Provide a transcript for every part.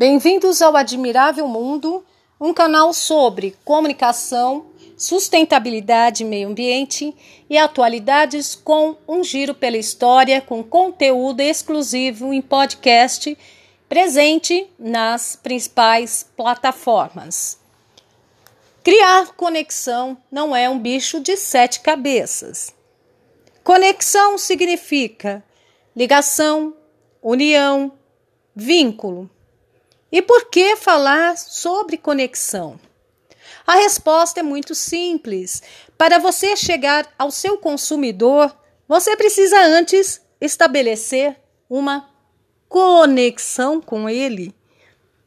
Bem-vindos ao Admirável Mundo, um canal sobre comunicação, sustentabilidade, meio ambiente e atualidades com um giro pela história com conteúdo exclusivo em podcast presente nas principais plataformas. Criar conexão não é um bicho de sete cabeças. Conexão significa ligação, união, vínculo. E por que falar sobre conexão? A resposta é muito simples. Para você chegar ao seu consumidor, você precisa antes estabelecer uma conexão com ele.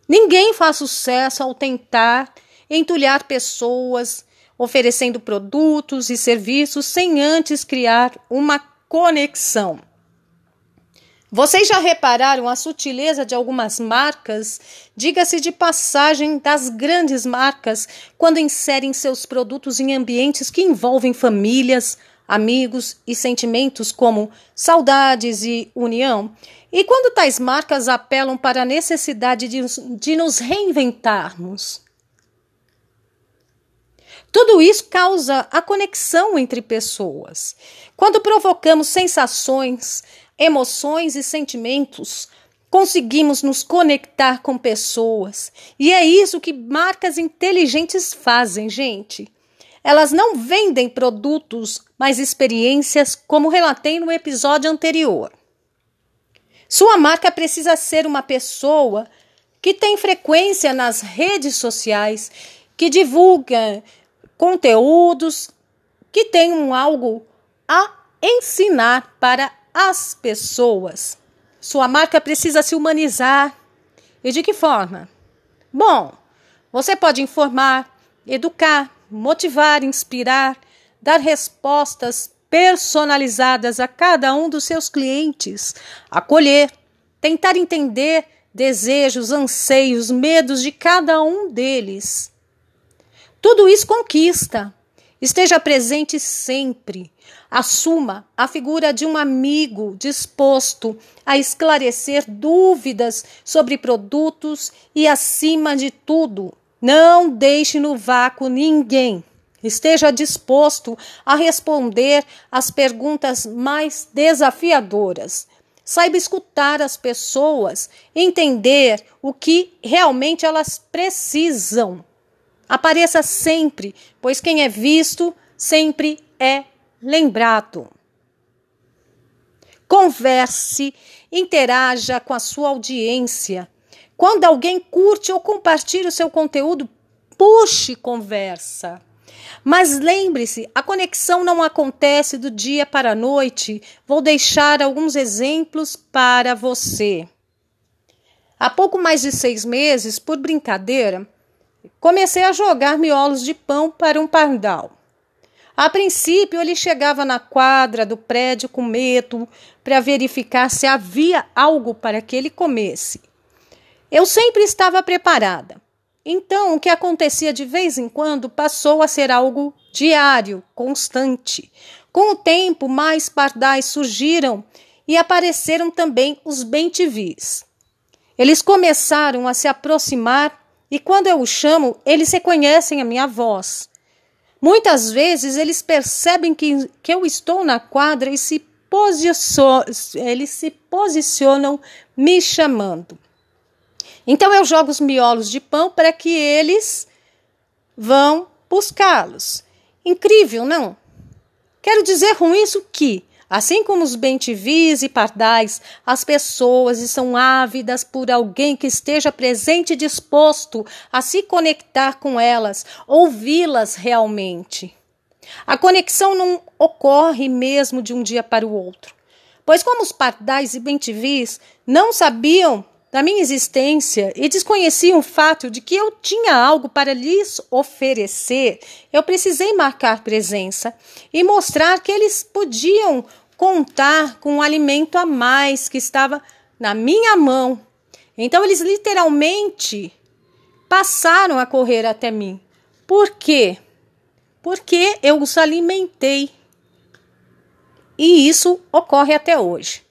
Ninguém faz sucesso ao tentar entulhar pessoas, oferecendo produtos e serviços sem antes criar uma conexão. Vocês já repararam a sutileza de algumas marcas, diga-se de passagem das grandes marcas, quando inserem seus produtos em ambientes que envolvem famílias, amigos e sentimentos como saudades e união? E quando tais marcas apelam para a necessidade de, de nos reinventarmos? Tudo isso causa a conexão entre pessoas. Quando provocamos sensações, emoções e sentimentos, conseguimos nos conectar com pessoas. E é isso que marcas inteligentes fazem, gente. Elas não vendem produtos, mas experiências, como relatei no episódio anterior. Sua marca precisa ser uma pessoa que tem frequência nas redes sociais, que divulga conteúdos que tenham algo a ensinar para as pessoas. Sua marca precisa se humanizar. E de que forma? Bom, você pode informar, educar, motivar, inspirar, dar respostas personalizadas a cada um dos seus clientes, acolher, tentar entender desejos, anseios, medos de cada um deles tudo isso conquista. Esteja presente sempre. Assuma a figura de um amigo disposto a esclarecer dúvidas sobre produtos e, acima de tudo, não deixe no vácuo ninguém. Esteja disposto a responder às perguntas mais desafiadoras. Saiba escutar as pessoas, entender o que realmente elas precisam Apareça sempre, pois quem é visto sempre é lembrado. Converse, interaja com a sua audiência. Quando alguém curte ou compartilha o seu conteúdo, puxe conversa. Mas lembre-se, a conexão não acontece do dia para a noite. Vou deixar alguns exemplos para você. Há pouco mais de seis meses, por brincadeira, Comecei a jogar miolos de pão para um pardal. A princípio, ele chegava na quadra do prédio com medo para verificar se havia algo para que ele comesse. Eu sempre estava preparada. Então, o que acontecia de vez em quando passou a ser algo diário, constante. Com o tempo, mais pardais surgiram e apareceram também os bem-te-vis. Eles começaram a se aproximar e quando eu os chamo, eles reconhecem a minha voz. Muitas vezes eles percebem que, que eu estou na quadra e se eles se posicionam me chamando. Então eu jogo os miolos de pão para que eles vão buscá-los. Incrível, não? Quero dizer com isso que Assim como os bentivis e pardais, as pessoas estão ávidas por alguém que esteja presente e disposto a se conectar com elas, ouvi-las realmente. A conexão não ocorre mesmo de um dia para o outro, pois como os pardais e bentivis não sabiam da minha existência e desconheciam o fato de que eu tinha algo para lhes oferecer, eu precisei marcar presença e mostrar que eles podiam contar com um alimento a mais que estava na minha mão. Então eles literalmente passaram a correr até mim. Por quê? Porque eu os alimentei. E isso ocorre até hoje.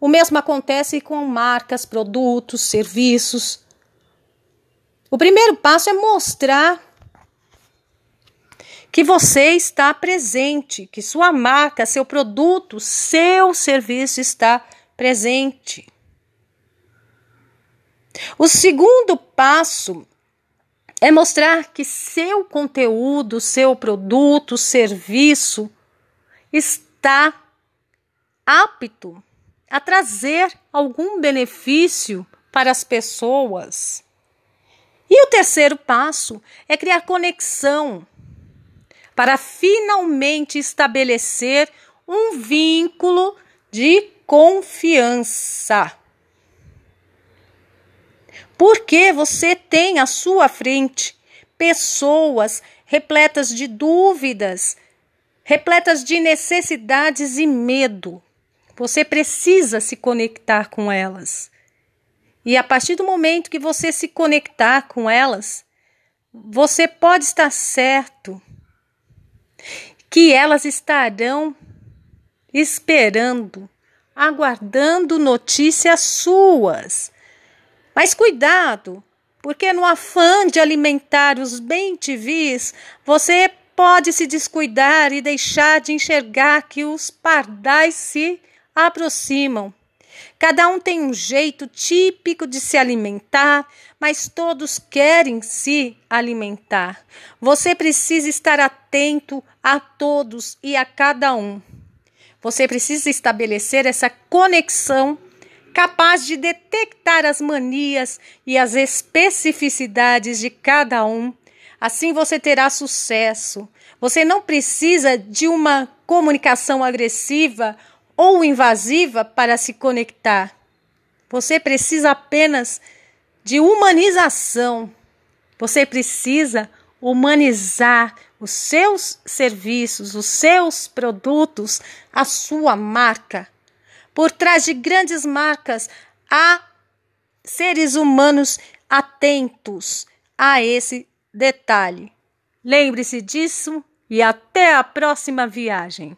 O mesmo acontece com marcas, produtos, serviços. O primeiro passo é mostrar que você está presente, que sua marca, seu produto, seu serviço está presente. O segundo passo é mostrar que seu conteúdo, seu produto, serviço está apto a trazer algum benefício para as pessoas. E o terceiro passo é criar conexão para finalmente estabelecer um vínculo de confiança. Porque você tem à sua frente pessoas repletas de dúvidas, repletas de necessidades e medo. Você precisa se conectar com elas. E a partir do momento que você se conectar com elas, você pode estar certo que elas estarão esperando, aguardando notícias suas. Mas cuidado, porque no afã de alimentar os bem-te-vis, você pode se descuidar e deixar de enxergar que os pardais se aproximam. Cada um tem um jeito típico de se alimentar, mas todos querem se alimentar. Você precisa estar atento a todos e a cada um. Você precisa estabelecer essa conexão capaz de detectar as manias e as especificidades de cada um. Assim você terá sucesso. Você não precisa de uma comunicação agressiva ou invasiva para se conectar. Você precisa apenas de humanização. Você precisa humanizar os seus serviços, os seus produtos, a sua marca. Por trás de grandes marcas há seres humanos atentos a esse detalhe. Lembre-se disso e até a próxima viagem.